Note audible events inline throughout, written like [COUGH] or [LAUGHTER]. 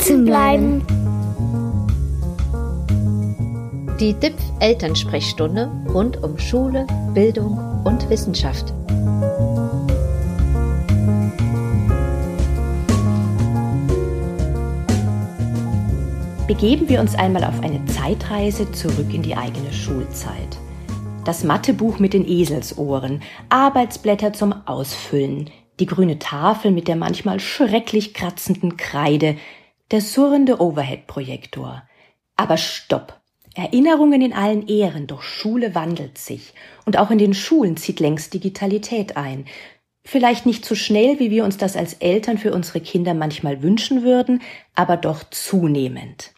sitzen bleiben. Die DIPF Elternsprechstunde rund um Schule, Bildung und Wissenschaft. Begeben wir uns einmal auf eine Zeitreise zurück in die eigene Schulzeit. Das Mathebuch mit den Eselsohren, Arbeitsblätter zum Ausfüllen, die grüne Tafel mit der manchmal schrecklich kratzenden Kreide, der surrende Overhead-Projektor. Aber stopp! Erinnerungen in allen Ehren, doch Schule wandelt sich. Und auch in den Schulen zieht längst Digitalität ein. Vielleicht nicht so schnell, wie wir uns das als Eltern für unsere Kinder manchmal wünschen würden, aber doch zunehmend.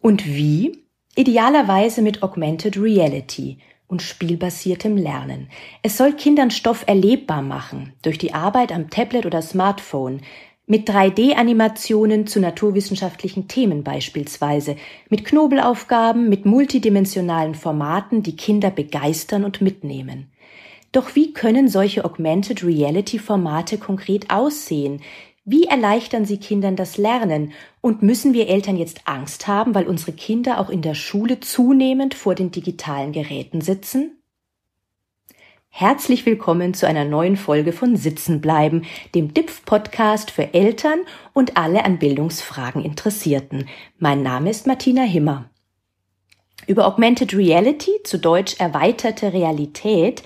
Und wie? Idealerweise mit Augmented Reality – und spielbasiertem Lernen. Es soll Kindern Stoff erlebbar machen, durch die Arbeit am Tablet oder Smartphone, mit 3D-Animationen zu naturwissenschaftlichen Themen beispielsweise, mit Knobelaufgaben, mit multidimensionalen Formaten, die Kinder begeistern und mitnehmen. Doch wie können solche Augmented Reality Formate konkret aussehen? Wie erleichtern sie Kindern das Lernen? Und müssen wir Eltern jetzt Angst haben, weil unsere Kinder auch in der Schule zunehmend vor den digitalen Geräten sitzen? Herzlich willkommen zu einer neuen Folge von Sitzen bleiben, dem DIPF-Podcast für Eltern und alle an Bildungsfragen Interessierten. Mein Name ist Martina Himmer. Über Augmented Reality, zu Deutsch erweiterte Realität,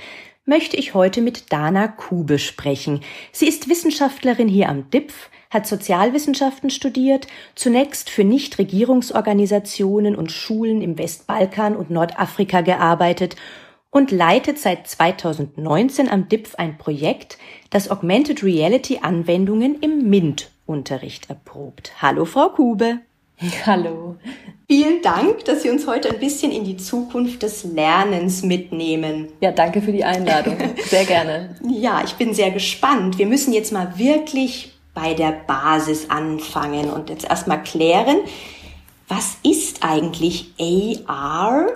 möchte ich heute mit Dana Kube sprechen. Sie ist Wissenschaftlerin hier am DIPF, hat Sozialwissenschaften studiert, zunächst für Nichtregierungsorganisationen und Schulen im Westbalkan und Nordafrika gearbeitet und leitet seit 2019 am DIPF ein Projekt, das Augmented Reality Anwendungen im MINT-Unterricht erprobt. Hallo, Frau Kube. Hallo. Vielen Dank, dass Sie uns heute ein bisschen in die Zukunft des Lernens mitnehmen. Ja, danke für die Einladung. Sehr gerne. [LAUGHS] ja, ich bin sehr gespannt. Wir müssen jetzt mal wirklich bei der Basis anfangen und jetzt erstmal klären, was ist eigentlich AR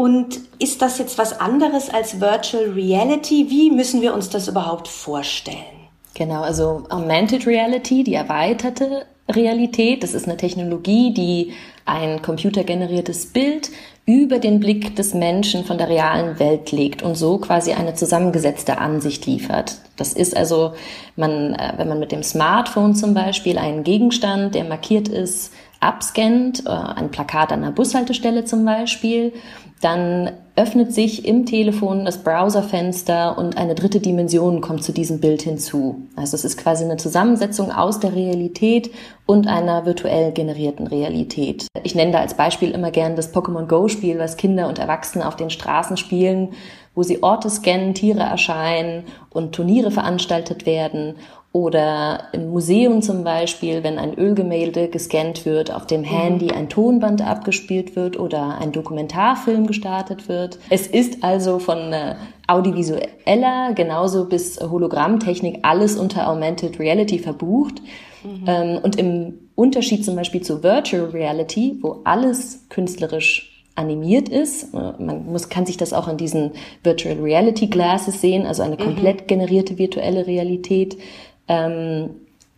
und ist das jetzt was anderes als Virtual Reality? Wie müssen wir uns das überhaupt vorstellen? Genau, also Augmented Reality, die erweiterte Realität. Das ist eine Technologie, die ein computergeneriertes Bild über den Blick des Menschen von der realen Welt legt und so quasi eine zusammengesetzte Ansicht liefert. Das ist also, man, äh, wenn man mit dem Smartphone zum Beispiel einen Gegenstand, der markiert ist, abscannt, äh, ein Plakat an einer Bushaltestelle zum Beispiel, dann öffnet sich im Telefon das Browserfenster und eine dritte Dimension kommt zu diesem Bild hinzu. Also es ist quasi eine Zusammensetzung aus der Realität und einer virtuell generierten Realität. Ich nenne da als Beispiel immer gern das Pokémon Go Spiel, was Kinder und Erwachsene auf den Straßen spielen, wo sie Orte scannen, Tiere erscheinen und Turniere veranstaltet werden oder im Museum zum Beispiel, wenn ein Ölgemälde gescannt wird, auf dem Handy ein Tonband abgespielt wird oder ein Dokumentarfilm gestartet wird. Es ist also von äh, audiovisueller genauso bis Hologrammtechnik alles unter Augmented Reality verbucht. Mhm. Ähm, und im Unterschied zum Beispiel zu Virtual Reality, wo alles künstlerisch animiert ist. Äh, man muss, kann sich das auch in diesen Virtual Reality Glasses sehen, also eine mhm. komplett generierte virtuelle Realität ähm,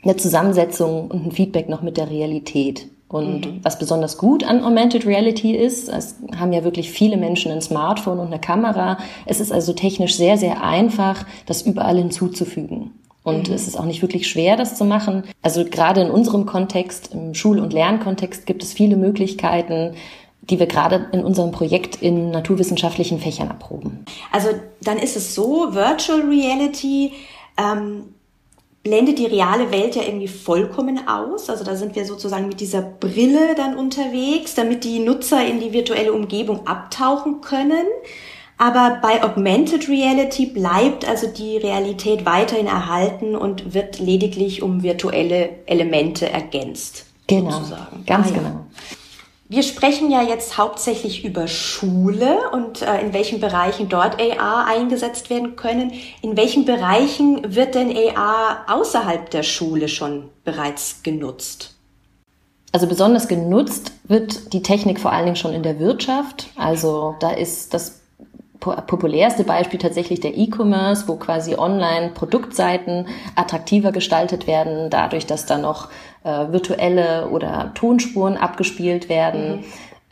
eine Zusammensetzung und ein Feedback noch mit der Realität. Und mhm. was besonders gut an Augmented Reality ist, es haben ja wirklich viele Menschen ein Smartphone und eine Kamera. Es ist also technisch sehr, sehr einfach, das überall hinzuzufügen. Und mhm. es ist auch nicht wirklich schwer, das zu machen. Also gerade in unserem Kontext, im Schul- und Lernkontext, gibt es viele Möglichkeiten, die wir gerade in unserem Projekt in naturwissenschaftlichen Fächern erproben. Also dann ist es so, Virtual Reality ähm, blendet die reale Welt ja irgendwie vollkommen aus. Also da sind wir sozusagen mit dieser Brille dann unterwegs, damit die Nutzer in die virtuelle Umgebung abtauchen können. Aber bei Augmented Reality bleibt also die Realität weiterhin erhalten und wird lediglich um virtuelle Elemente ergänzt. Genau, sozusagen. ganz ah, ja. genau. Wir sprechen ja jetzt hauptsächlich über Schule und äh, in welchen Bereichen dort AR eingesetzt werden können. In welchen Bereichen wird denn AR außerhalb der Schule schon bereits genutzt? Also besonders genutzt wird die Technik vor allen Dingen schon in der Wirtschaft. Also da ist das populärste Beispiel tatsächlich der E-Commerce, wo quasi online Produktseiten attraktiver gestaltet werden, dadurch, dass da noch äh, virtuelle oder Tonspuren abgespielt werden. Mhm.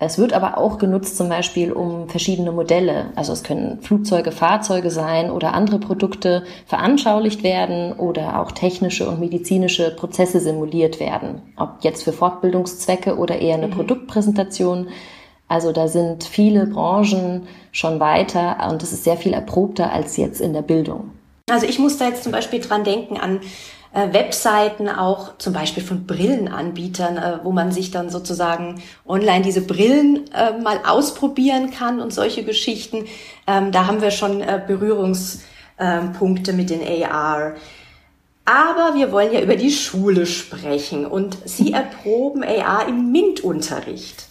Es wird aber auch genutzt zum Beispiel um verschiedene Modelle. Also es können Flugzeuge, Fahrzeuge sein oder andere Produkte veranschaulicht werden oder auch technische und medizinische Prozesse simuliert werden. Ob jetzt für Fortbildungszwecke oder eher eine mhm. Produktpräsentation. Also da sind viele Branchen schon weiter und es ist sehr viel erprobter als jetzt in der Bildung. Also ich muss da jetzt zum Beispiel dran denken an äh, Webseiten auch zum Beispiel von Brillenanbietern, äh, wo man sich dann sozusagen online diese Brillen äh, mal ausprobieren kann und solche Geschichten. Ähm, da haben wir schon äh, Berührungspunkte mit den AR. Aber wir wollen ja über die Schule sprechen und Sie [LAUGHS] erproben AR im MINT-Unterricht.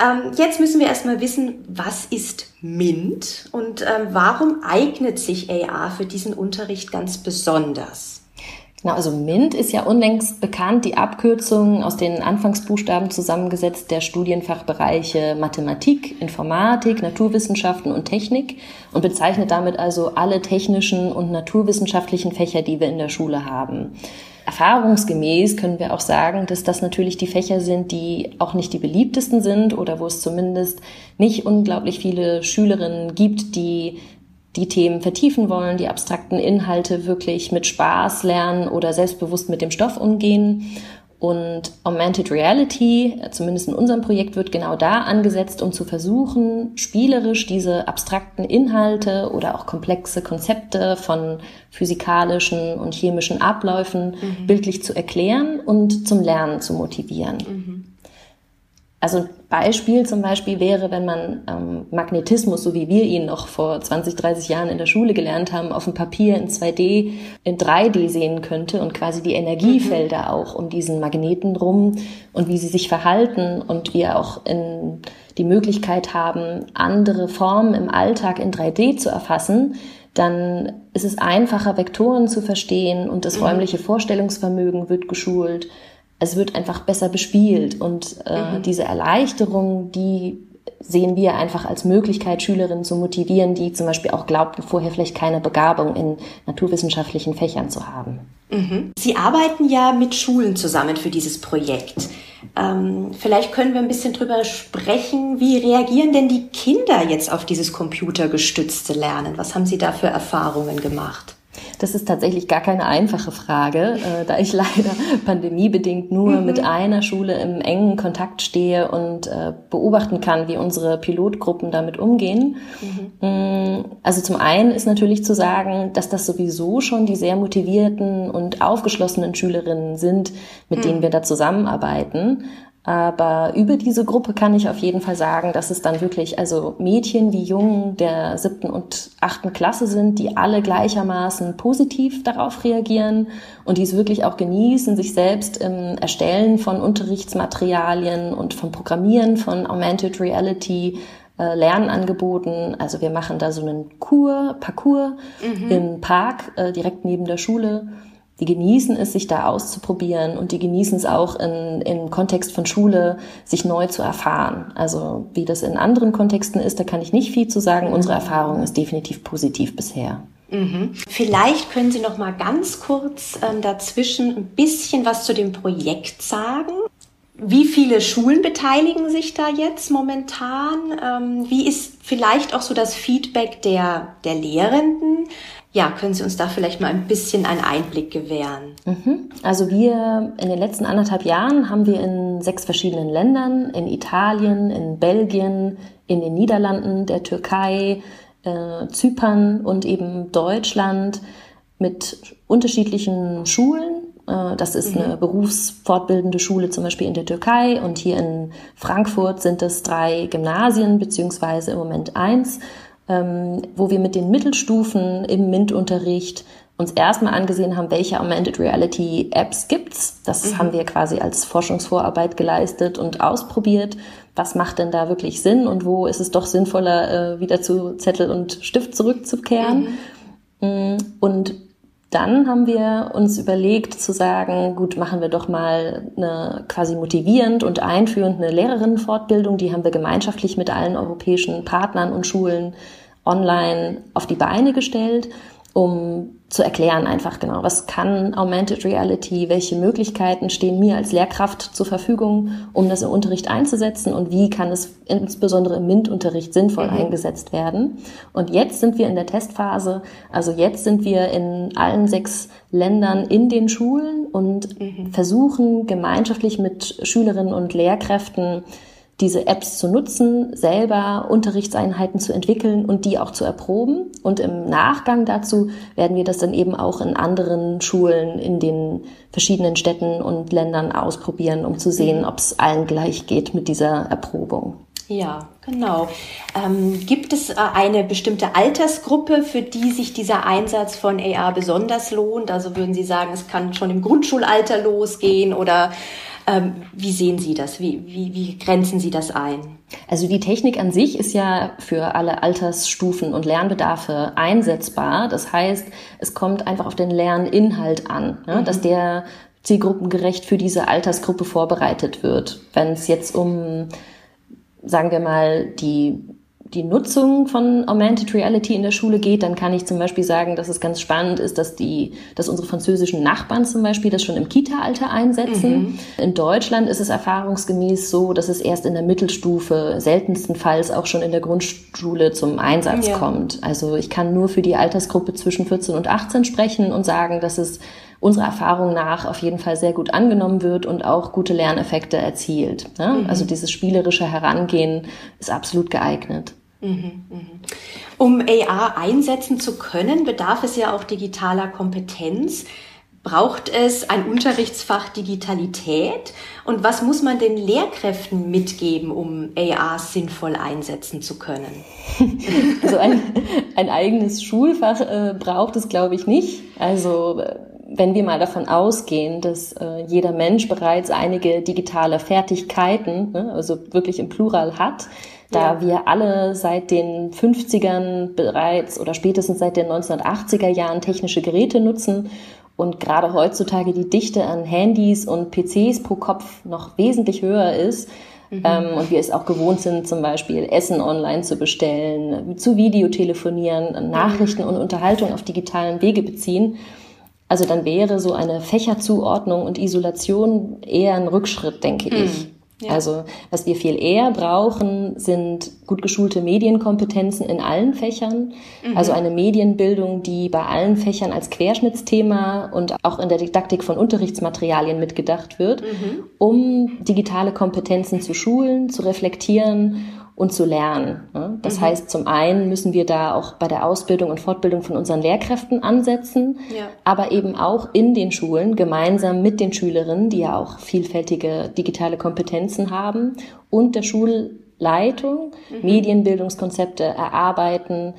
Ähm, jetzt müssen wir erstmal wissen, was ist MINT und ähm, warum eignet sich AR für diesen Unterricht ganz besonders? Genau, also MINT ist ja unlängst bekannt, die Abkürzung aus den Anfangsbuchstaben zusammengesetzt der Studienfachbereiche Mathematik, Informatik, Naturwissenschaften und Technik und bezeichnet damit also alle technischen und naturwissenschaftlichen Fächer, die wir in der Schule haben. Erfahrungsgemäß können wir auch sagen, dass das natürlich die Fächer sind, die auch nicht die beliebtesten sind oder wo es zumindest nicht unglaublich viele Schülerinnen gibt, die die Themen vertiefen wollen, die abstrakten Inhalte wirklich mit Spaß lernen oder selbstbewusst mit dem Stoff umgehen. Und Augmented Reality, zumindest in unserem Projekt, wird genau da angesetzt, um zu versuchen, spielerisch diese abstrakten Inhalte oder auch komplexe Konzepte von physikalischen und chemischen Abläufen mhm. bildlich zu erklären und zum Lernen zu motivieren. Mhm. Also ein Beispiel zum Beispiel wäre, wenn man ähm, Magnetismus, so wie wir ihn noch vor 20, 30 Jahren in der Schule gelernt haben, auf dem Papier in 2D, in 3D sehen könnte und quasi die Energiefelder mhm. auch um diesen Magneten rum und wie sie sich verhalten und wir auch in die Möglichkeit haben, andere Formen im Alltag in 3D zu erfassen, dann ist es einfacher, Vektoren zu verstehen und das mhm. räumliche Vorstellungsvermögen wird geschult es wird einfach besser bespielt und äh, mhm. diese Erleichterung, die sehen wir einfach als Möglichkeit, Schülerinnen zu motivieren, die zum Beispiel auch glaubten, vorher vielleicht keine Begabung in naturwissenschaftlichen Fächern zu haben. Mhm. Sie arbeiten ja mit Schulen zusammen für dieses Projekt. Ähm, vielleicht können wir ein bisschen drüber sprechen. Wie reagieren denn die Kinder jetzt auf dieses computergestützte Lernen? Was haben Sie da für Erfahrungen gemacht? Das ist tatsächlich gar keine einfache Frage, äh, da ich [LAUGHS] leider pandemiebedingt nur mhm. mit einer Schule im engen Kontakt stehe und äh, beobachten kann, wie unsere Pilotgruppen damit umgehen. Mhm. Mm, also zum einen ist natürlich zu sagen, dass das sowieso schon die sehr motivierten und aufgeschlossenen Schülerinnen sind, mit mhm. denen wir da zusammenarbeiten. Aber über diese Gruppe kann ich auf jeden Fall sagen, dass es dann wirklich also Mädchen wie Jungen der siebten und achten Klasse sind, die alle gleichermaßen positiv darauf reagieren und die es wirklich auch genießen, sich selbst im Erstellen von Unterrichtsmaterialien und vom Programmieren von Augmented Reality äh, Lernangeboten. Also wir machen da so einen Kur, Parcours mhm. im Park äh, direkt neben der Schule die genießen es, sich da auszuprobieren und die genießen es auch in, im Kontext von Schule, sich neu zu erfahren. Also wie das in anderen Kontexten ist, da kann ich nicht viel zu sagen. Unsere Erfahrung ist definitiv positiv bisher. Mhm. Vielleicht können Sie noch mal ganz kurz ähm, dazwischen ein bisschen was zu dem Projekt sagen. Wie viele Schulen beteiligen sich da jetzt momentan? Ähm, wie ist vielleicht auch so das Feedback der, der Lehrenden? Ja, können Sie uns da vielleicht mal ein bisschen einen Einblick gewähren? Mhm. Also wir in den letzten anderthalb Jahren haben wir in sechs verschiedenen Ländern, in Italien, in Belgien, in den Niederlanden, der Türkei, äh, Zypern und eben Deutschland mit unterschiedlichen Schulen. Äh, das ist mhm. eine berufsfortbildende Schule zum Beispiel in der Türkei und hier in Frankfurt sind es drei Gymnasien beziehungsweise im Moment eins ähm, wo wir mit den Mittelstufen im MINT-Unterricht uns erstmal angesehen haben, welche Augmented Reality Apps gibt's. Das mhm. haben wir quasi als Forschungsvorarbeit geleistet und ausprobiert. Was macht denn da wirklich Sinn und wo ist es doch sinnvoller, äh, wieder zu Zettel und Stift zurückzukehren? Mhm. Mm, und dann haben wir uns überlegt zu sagen, gut, machen wir doch mal eine quasi motivierend und einführend eine Lehrerinnenfortbildung. Die haben wir gemeinschaftlich mit allen europäischen Partnern und Schulen online auf die Beine gestellt um zu erklären einfach genau, was kann Augmented Reality, welche Möglichkeiten stehen mir als Lehrkraft zur Verfügung, um das im Unterricht einzusetzen und wie kann es insbesondere im MINT-Unterricht sinnvoll mhm. eingesetzt werden. Und jetzt sind wir in der Testphase, also jetzt sind wir in allen sechs Ländern in den Schulen und mhm. versuchen gemeinschaftlich mit Schülerinnen und Lehrkräften diese Apps zu nutzen, selber Unterrichtseinheiten zu entwickeln und die auch zu erproben. Und im Nachgang dazu werden wir das dann eben auch in anderen Schulen in den verschiedenen Städten und Ländern ausprobieren, um zu sehen, ob es allen gleich geht mit dieser Erprobung. Ja, genau. Ähm, gibt es äh, eine bestimmte Altersgruppe, für die sich dieser Einsatz von AR besonders lohnt? Also würden Sie sagen, es kann schon im Grundschulalter losgehen oder ähm, wie sehen Sie das? Wie, wie, wie grenzen Sie das ein? Also die Technik an sich ist ja für alle Altersstufen und Lernbedarfe einsetzbar. Das heißt, es kommt einfach auf den Lerninhalt an, ne? mhm. dass der zielgruppengerecht für diese Altersgruppe vorbereitet wird. Wenn es jetzt um, sagen wir mal, die die Nutzung von Augmented Reality in der Schule geht, dann kann ich zum Beispiel sagen, dass es ganz spannend ist, dass die, dass unsere französischen Nachbarn zum Beispiel das schon im Kita-Alter einsetzen. Mhm. In Deutschland ist es erfahrungsgemäß so, dass es erst in der Mittelstufe, seltenstenfalls auch schon in der Grundschule zum Einsatz ja. kommt. Also ich kann nur für die Altersgruppe zwischen 14 und 18 sprechen und sagen, dass es unserer Erfahrung nach auf jeden Fall sehr gut angenommen wird und auch gute Lerneffekte erzielt. Ne? Mhm. Also dieses spielerische Herangehen ist absolut geeignet. Mhm, mhm. Um AR einsetzen zu können, bedarf es ja auch digitaler Kompetenz. Braucht es ein Unterrichtsfach Digitalität? Und was muss man den Lehrkräften mitgeben, um AR sinnvoll einsetzen zu können? [LAUGHS] Also ein, ein eigenes Schulfach äh, braucht es, glaube ich, nicht. Also äh, wenn wir mal davon ausgehen, dass äh, jeder Mensch bereits einige digitale Fertigkeiten, ne, also wirklich im Plural hat, da ja. wir alle seit den 50ern bereits oder spätestens seit den 1980er Jahren technische Geräte nutzen und gerade heutzutage die Dichte an Handys und PCs pro Kopf noch wesentlich höher ist, mhm. ähm, und wir es auch gewohnt sind, zum Beispiel Essen online zu bestellen, zu Videotelefonieren, Nachrichten mhm. und Unterhaltung auf digitalen Wege beziehen. Also dann wäre so eine Fächerzuordnung und Isolation eher ein Rückschritt, denke mhm. ich. Ja. Also was wir viel eher brauchen, sind gut geschulte Medienkompetenzen in allen Fächern. Mhm. Also eine Medienbildung, die bei allen Fächern als Querschnittsthema und auch in der Didaktik von Unterrichtsmaterialien mitgedacht wird, mhm. um digitale Kompetenzen zu schulen, zu reflektieren und zu lernen. Ne? Das mhm. heißt, zum einen müssen wir da auch bei der Ausbildung und Fortbildung von unseren Lehrkräften ansetzen, ja. aber eben auch in den Schulen gemeinsam mit den Schülerinnen, die ja auch vielfältige digitale Kompetenzen haben und der Schulleitung mhm. Medienbildungskonzepte erarbeiten.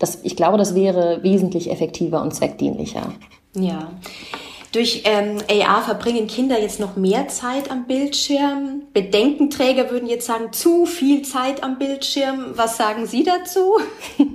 Das, ich glaube, das wäre wesentlich effektiver und zweckdienlicher. Ja. Durch ähm, AR verbringen Kinder jetzt noch mehr Zeit am Bildschirm. Bedenkenträger würden jetzt sagen, zu viel Zeit am Bildschirm. Was sagen Sie dazu? [LAUGHS]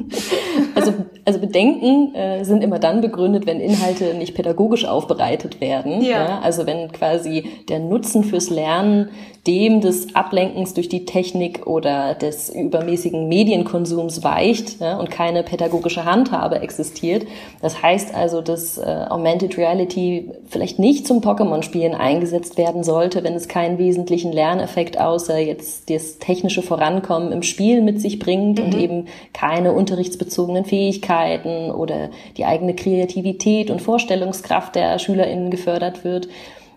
Also, also Bedenken äh, sind immer dann begründet, wenn Inhalte nicht pädagogisch aufbereitet werden. Ja. ja. Also wenn quasi der Nutzen fürs Lernen dem des Ablenkens durch die Technik oder des übermäßigen Medienkonsums weicht ja, und keine pädagogische Handhabe existiert. Das heißt also, dass äh, Augmented Reality vielleicht nicht zum Pokémon-Spielen eingesetzt werden sollte, wenn es keinen wesentlichen Lerneffekt außer jetzt das technische Vorankommen im Spiel mit sich bringt mhm. und eben keine unterrichtsbezogenen Fähigkeiten oder die eigene Kreativität und Vorstellungskraft der SchülerInnen gefördert wird.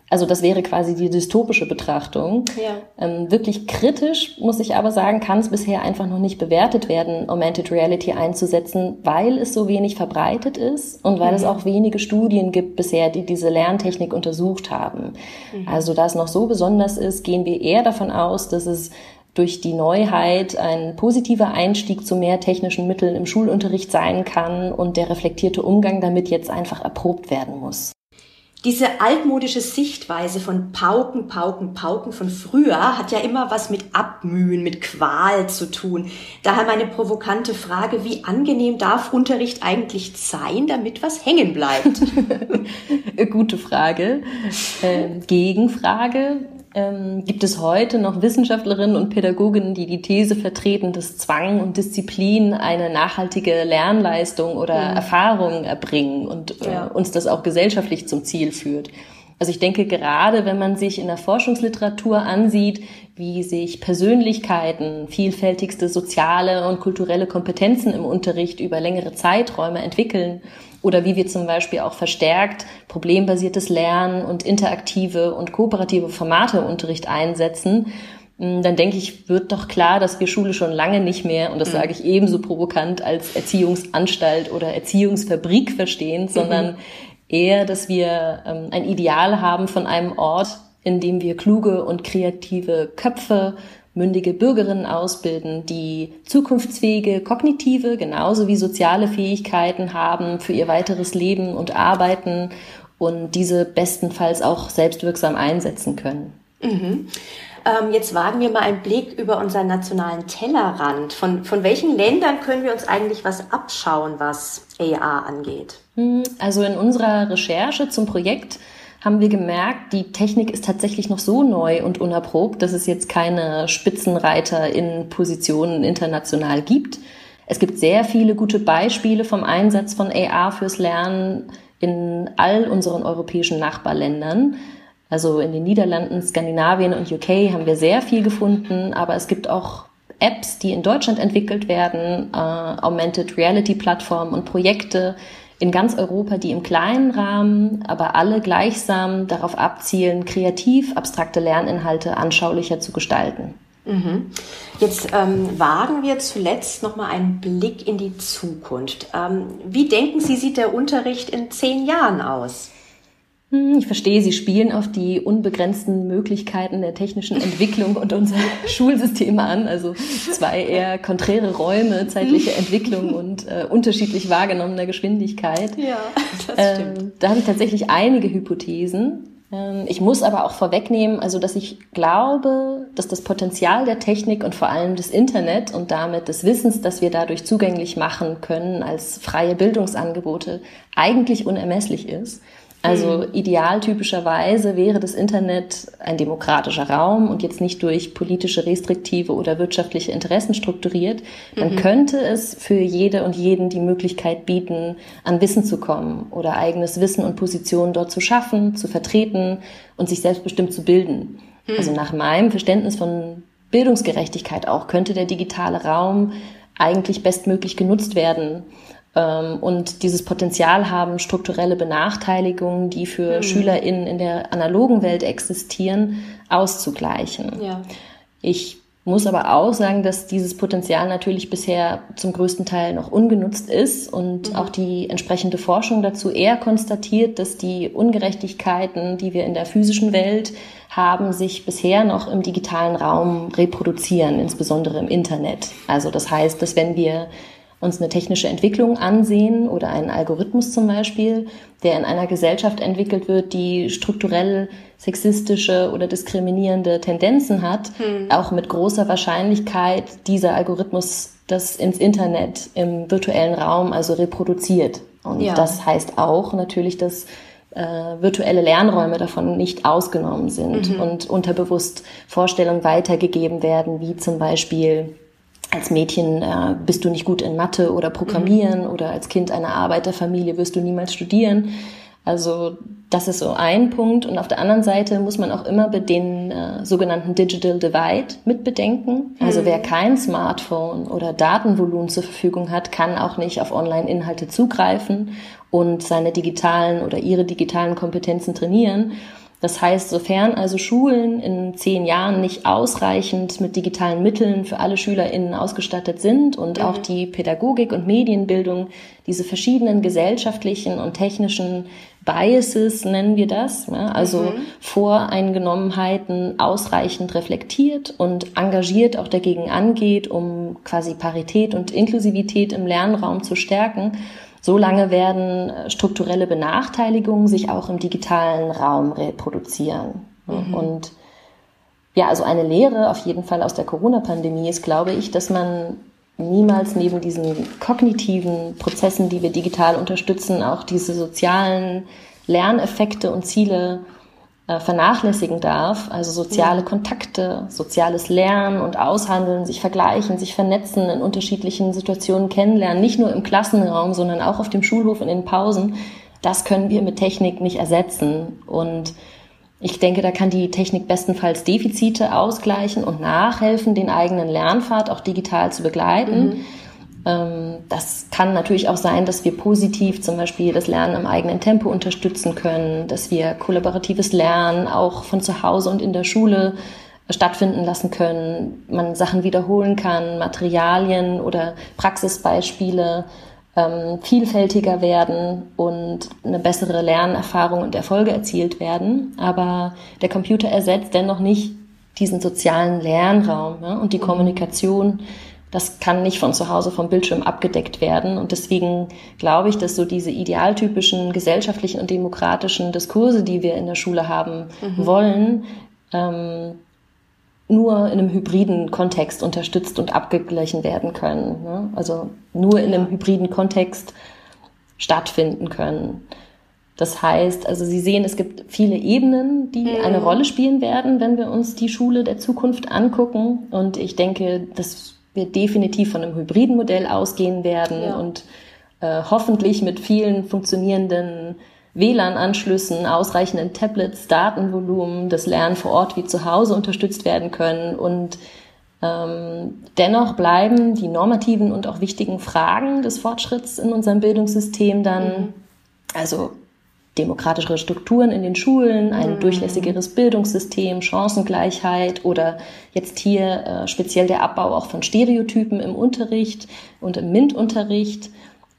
Also das wäre quasi die dystopische Betrachtung. Ja. Ähm, wirklich kritisch, muss ich aber sagen, kann es bisher einfach noch nicht bewertet werden, Augmented Reality einzusetzen, weil es so wenig verbreitet ist und weil mhm. es auch wenige Studien gibt bisher, die diese Lerntechnik untersucht haben. Mhm. Also da es noch so besonders ist, gehen wir eher davon aus, dass es durch die Neuheit ein positiver Einstieg zu mehr technischen Mitteln im Schulunterricht sein kann und der reflektierte Umgang damit jetzt einfach erprobt werden muss. Diese altmodische Sichtweise von Pauken, Pauken, Pauken von früher hat ja immer was mit Abmühen, mit Qual zu tun. Daher meine provokante Frage, wie angenehm darf Unterricht eigentlich sein, damit was hängen bleibt? [LAUGHS] Gute Frage. Äh, Gegenfrage. Ähm, gibt es heute noch Wissenschaftlerinnen und Pädagoginnen, die die These vertreten, dass Zwang und Disziplin eine nachhaltige Lernleistung oder mhm. Erfahrung erbringen und äh, ja. uns das auch gesellschaftlich zum Ziel führt. Also ich denke, gerade wenn man sich in der Forschungsliteratur ansieht, wie sich Persönlichkeiten, vielfältigste soziale und kulturelle Kompetenzen im Unterricht über längere Zeiträume entwickeln oder wie wir zum Beispiel auch verstärkt problembasiertes Lernen und interaktive und kooperative Formate im Unterricht einsetzen, hm, dann denke ich, wird doch klar, dass wir Schule schon lange nicht mehr, und das mhm. sage ich ebenso provokant, als Erziehungsanstalt oder Erziehungsfabrik verstehen, sondern mhm. eher, dass wir ähm, ein Ideal haben von einem Ort, in dem wir kluge und kreative Köpfe mündige Bürgerinnen ausbilden, die zukunftsfähige kognitive genauso wie soziale Fähigkeiten haben für ihr weiteres Leben und Arbeiten und diese bestenfalls auch selbstwirksam einsetzen können. Mhm. Ähm, jetzt wagen wir mal einen Blick über unseren nationalen Tellerrand. Von, von welchen Ländern können wir uns eigentlich was abschauen, was AR angeht? Hm, also in unserer Recherche zum Projekt haben wir gemerkt, die Technik ist tatsächlich noch so neu und unerprobt, dass es jetzt keine Spitzenreiter in Positionen international gibt. Es gibt sehr viele gute Beispiele vom Einsatz von AR fürs Lernen in all unseren europäischen Nachbarländern. Also in den Niederlanden, Skandinavien und UK haben wir sehr viel gefunden, aber es gibt auch Apps, die in Deutschland entwickelt werden, äh, Augmented Reality Plattformen und Projekte, in ganz Europa, die im kleinen Rahmen, aber alle gleichsam darauf abzielen, kreativ abstrakte Lerninhalte anschaulicher zu gestalten. Mhm. Jetzt ähm, wagen wir zuletzt nochmal einen Blick in die Zukunft. Ähm, wie denken Sie, sieht der Unterricht in zehn Jahren aus? Hm, ich verstehe, Sie spielen auf die unbegrenzten Möglichkeiten der technischen Entwicklung und unser [LAUGHS] Schulsystem an. Also zwei eher konträre Räume, zeitliche [LAUGHS] Entwicklung und äh, unterschiedlich wahrgenommener Geschwindigkeit. Ja, das ähm, stimmt. da habe ich tatsächlich einige Hypothesen. Ähm, ich muss aber auch vorwegnehmen, also dass ich glaube, dass das Potenzial der Technik und vor allem des Internet und damit des Wissens, das wir dadurch zugänglich machen können als freie Bildungsangebote, eigentlich unermesslich ist. Also mhm. idealtypischerweise wäre das Internet ein demokratischer Raum und jetzt nicht durch politische restriktive oder wirtschaftliche Interessen strukturiert. Dann mhm. könnte es für jede und jeden die Möglichkeit bieten, an Wissen zu kommen oder eigenes Wissen und Positionen dort zu schaffen, zu vertreten und sich selbstbestimmt zu bilden. Mhm. Also nach meinem Verständnis von Bildungsgerechtigkeit auch könnte der digitale Raum eigentlich bestmöglich genutzt werden und dieses Potenzial haben, strukturelle Benachteiligungen, die für mhm. SchülerInnen in der analogen Welt existieren, auszugleichen. Ja. Ich muss aber auch sagen, dass dieses Potenzial natürlich bisher zum größten Teil noch ungenutzt ist und mhm. auch die entsprechende Forschung dazu eher konstatiert, dass die Ungerechtigkeiten, die wir in der physischen Welt haben, sich bisher noch im digitalen Raum reproduzieren, insbesondere im Internet. Also das heißt, dass wenn wir uns eine technische Entwicklung ansehen oder einen Algorithmus zum Beispiel, der in einer Gesellschaft entwickelt wird, die strukturell sexistische oder diskriminierende Tendenzen hat, hm. auch mit großer Wahrscheinlichkeit dieser Algorithmus das ins Internet im virtuellen Raum also reproduziert. Und ja. das heißt auch natürlich, dass äh, virtuelle Lernräume davon nicht ausgenommen sind mhm. und unterbewusst Vorstellungen weitergegeben werden, wie zum Beispiel als Mädchen äh, bist du nicht gut in Mathe oder Programmieren mhm. oder als Kind einer Arbeiterfamilie wirst du niemals studieren. Also das ist so ein Punkt. Und auf der anderen Seite muss man auch immer den äh, sogenannten Digital Divide mit bedenken. Also mhm. wer kein Smartphone oder Datenvolumen zur Verfügung hat, kann auch nicht auf Online-Inhalte zugreifen und seine digitalen oder ihre digitalen Kompetenzen trainieren. Das heißt, sofern also Schulen in zehn Jahren nicht ausreichend mit digitalen Mitteln für alle SchülerInnen ausgestattet sind und mhm. auch die Pädagogik und Medienbildung diese verschiedenen gesellschaftlichen und technischen Biases nennen wir das, ja, also mhm. Voreingenommenheiten ausreichend reflektiert und engagiert auch dagegen angeht, um quasi Parität und Inklusivität im Lernraum zu stärken, Solange werden äh, strukturelle Benachteiligungen sich auch im digitalen Raum reproduzieren. Mhm. Und ja, also eine Lehre auf jeden Fall aus der Corona-Pandemie ist, glaube ich, dass man niemals neben diesen kognitiven Prozessen, die wir digital unterstützen, auch diese sozialen Lerneffekte und Ziele vernachlässigen darf. Also soziale Kontakte, soziales Lernen und Aushandeln, sich vergleichen, sich vernetzen, in unterschiedlichen Situationen kennenlernen, nicht nur im Klassenraum, sondern auch auf dem Schulhof und in den Pausen. Das können wir mit Technik nicht ersetzen. Und ich denke, da kann die Technik bestenfalls Defizite ausgleichen und nachhelfen, den eigenen Lernpfad auch digital zu begleiten. Mhm. Ähm, das kann natürlich auch sein, dass wir positiv zum Beispiel das Lernen im eigenen Tempo unterstützen können, dass wir kollaboratives Lernen auch von zu Hause und in der Schule stattfinden lassen können, man Sachen wiederholen kann, Materialien oder Praxisbeispiele ähm, vielfältiger werden und eine bessere Lernerfahrung und Erfolge erzielt werden. Aber der Computer ersetzt dennoch nicht diesen sozialen Lernraum ja, und die mhm. Kommunikation das kann nicht von zu Hause vom Bildschirm abgedeckt werden. Und deswegen glaube ich, dass so diese idealtypischen gesellschaftlichen und demokratischen Diskurse, die wir in der Schule haben mhm. wollen, ähm, nur in einem hybriden Kontext unterstützt und abgeglichen werden können. Ne? Also nur in einem hybriden Kontext stattfinden können. Das heißt, also Sie sehen, es gibt viele Ebenen, die mhm. eine Rolle spielen werden, wenn wir uns die Schule der Zukunft angucken. Und ich denke, das wir definitiv von einem hybriden Modell ausgehen werden ja. und äh, hoffentlich mit vielen funktionierenden WLAN-Anschlüssen, ausreichenden Tablets, Datenvolumen, das Lernen vor Ort wie zu Hause unterstützt werden können. Und ähm, dennoch bleiben die normativen und auch wichtigen Fragen des Fortschritts in unserem Bildungssystem dann, mhm. also demokratischere Strukturen in den Schulen, ein mhm. durchlässigeres Bildungssystem, Chancengleichheit oder jetzt hier äh, speziell der Abbau auch von Stereotypen im Unterricht und im MINT-Unterricht.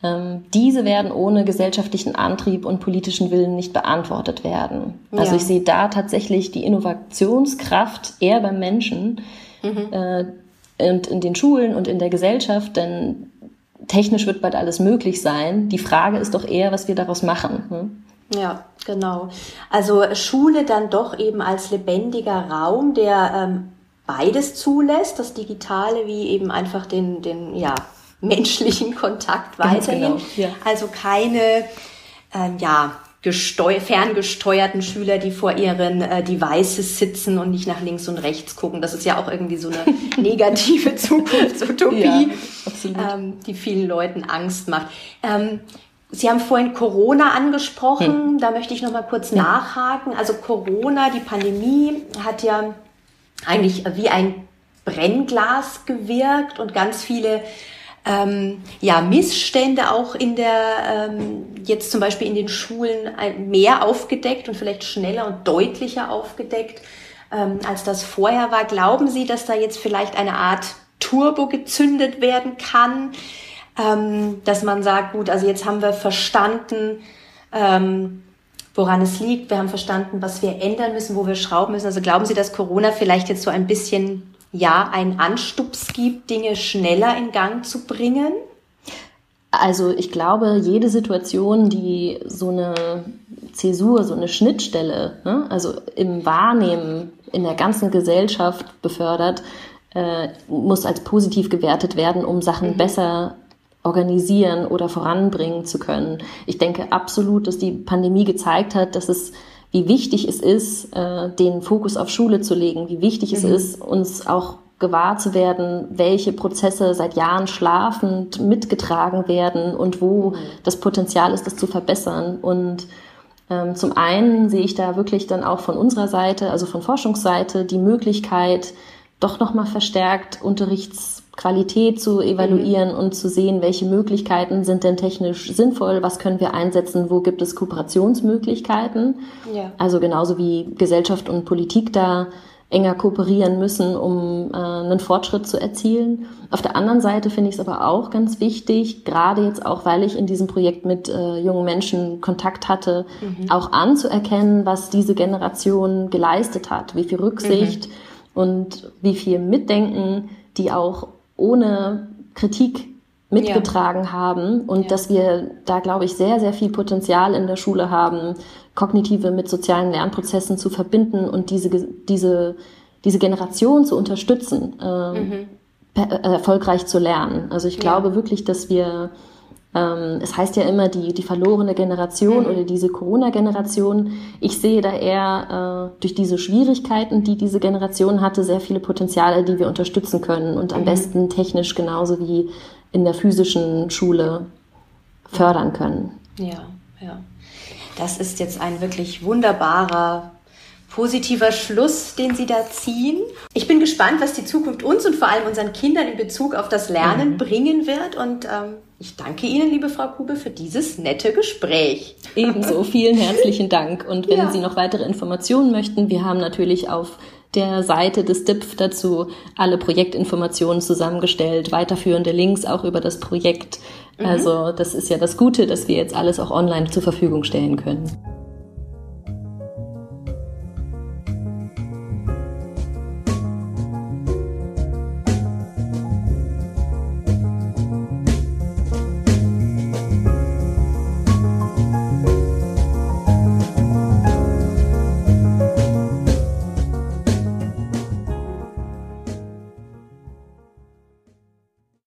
Ähm, diese werden ohne gesellschaftlichen Antrieb und politischen Willen nicht beantwortet werden. Ja. Also ich sehe da tatsächlich die Innovationskraft eher beim Menschen mhm. äh, und in den Schulen und in der Gesellschaft, denn technisch wird bald alles möglich sein. Die Frage ist doch eher, was wir daraus machen. Hm? Ja, genau. Also Schule dann doch eben als lebendiger Raum, der ähm, beides zulässt, das Digitale wie eben einfach den, den ja, menschlichen Kontakt weiterhin. Genau, ja. Also keine ähm, ja, gesteu ferngesteuerten Schüler, die vor ihren äh, Devices sitzen und nicht nach links und rechts gucken. Das ist ja auch irgendwie so eine [LAUGHS] negative Zukunftsutopie, ja, ähm, die vielen Leuten Angst macht. Ähm, Sie haben vorhin Corona angesprochen, hm. da möchte ich noch mal kurz ja. nachhaken. Also Corona, die Pandemie hat ja eigentlich wie ein Brennglas gewirkt und ganz viele ähm, ja, Missstände auch in der, ähm, jetzt zum Beispiel in den Schulen mehr aufgedeckt und vielleicht schneller und deutlicher aufgedeckt, ähm, als das vorher war. Glauben Sie, dass da jetzt vielleicht eine Art Turbo gezündet werden kann? Ähm, dass man sagt, gut, also jetzt haben wir verstanden, ähm, woran es liegt, wir haben verstanden, was wir ändern müssen, wo wir schrauben müssen. Also glauben Sie, dass Corona vielleicht jetzt so ein bisschen, ja, einen Anstups gibt, Dinge schneller in Gang zu bringen? Also ich glaube, jede Situation, die so eine Zäsur, so eine Schnittstelle, ne, also im Wahrnehmen in der ganzen Gesellschaft befördert, äh, muss als positiv gewertet werden, um Sachen mhm. besser organisieren oder voranbringen zu können. Ich denke absolut, dass die Pandemie gezeigt hat, dass es wie wichtig es ist, äh, den Fokus auf Schule zu legen, wie wichtig mhm. es ist, uns auch gewahr zu werden, welche Prozesse seit Jahren schlafend mitgetragen werden und wo mhm. das Potenzial ist, das zu verbessern. Und ähm, zum einen sehe ich da wirklich dann auch von unserer Seite, also von Forschungsseite, die Möglichkeit, doch nochmal verstärkt Unterrichts Qualität zu evaluieren mhm. und zu sehen, welche Möglichkeiten sind denn technisch sinnvoll, was können wir einsetzen, wo gibt es Kooperationsmöglichkeiten. Ja. Also genauso wie Gesellschaft und Politik da enger kooperieren müssen, um äh, einen Fortschritt zu erzielen. Auf der anderen Seite finde ich es aber auch ganz wichtig, gerade jetzt auch, weil ich in diesem Projekt mit äh, jungen Menschen Kontakt hatte, mhm. auch anzuerkennen, was diese Generation geleistet hat, wie viel Rücksicht mhm. und wie viel Mitdenken die auch ohne Kritik mitgetragen ja. haben und ja. dass wir da, glaube ich, sehr, sehr viel Potenzial in der Schule haben, kognitive mit sozialen Lernprozessen zu verbinden und diese, diese, diese Generation zu unterstützen, äh, mhm. erfolgreich zu lernen. Also ich glaube ja. wirklich, dass wir Ähm, es heißt ja immer die, die verlorene Generation mhm. oder diese Corona-Generation. Ich sehe da eher äh, durch diese Schwierigkeiten, die diese Generation hatte, sehr viele Potenziale, die wir unterstützen können und am mhm. besten technisch genauso wie in der physischen Schule fördern können. Ja, ja. Das ist jetzt ein wirklich wunderbarer positiver Schluss, den Sie da ziehen. Ich bin gespannt, was die Zukunft uns und vor allem unseren Kindern in Bezug auf das Lernen mhm. bringen wird. Und ähm, ich danke Ihnen, liebe Frau Kube, für dieses nette Gespräch. Ebenso, [LAUGHS] vielen herzlichen Dank. Und wenn ja. Sie noch weitere Informationen möchten, wir haben natürlich auf der Seite des DIPF dazu alle Projektinformationen zusammengestellt, weiterführende Links auch über das Projekt. Mhm. Also das ist ja das Gute, dass wir jetzt alles auch online zur Verfügung stellen können.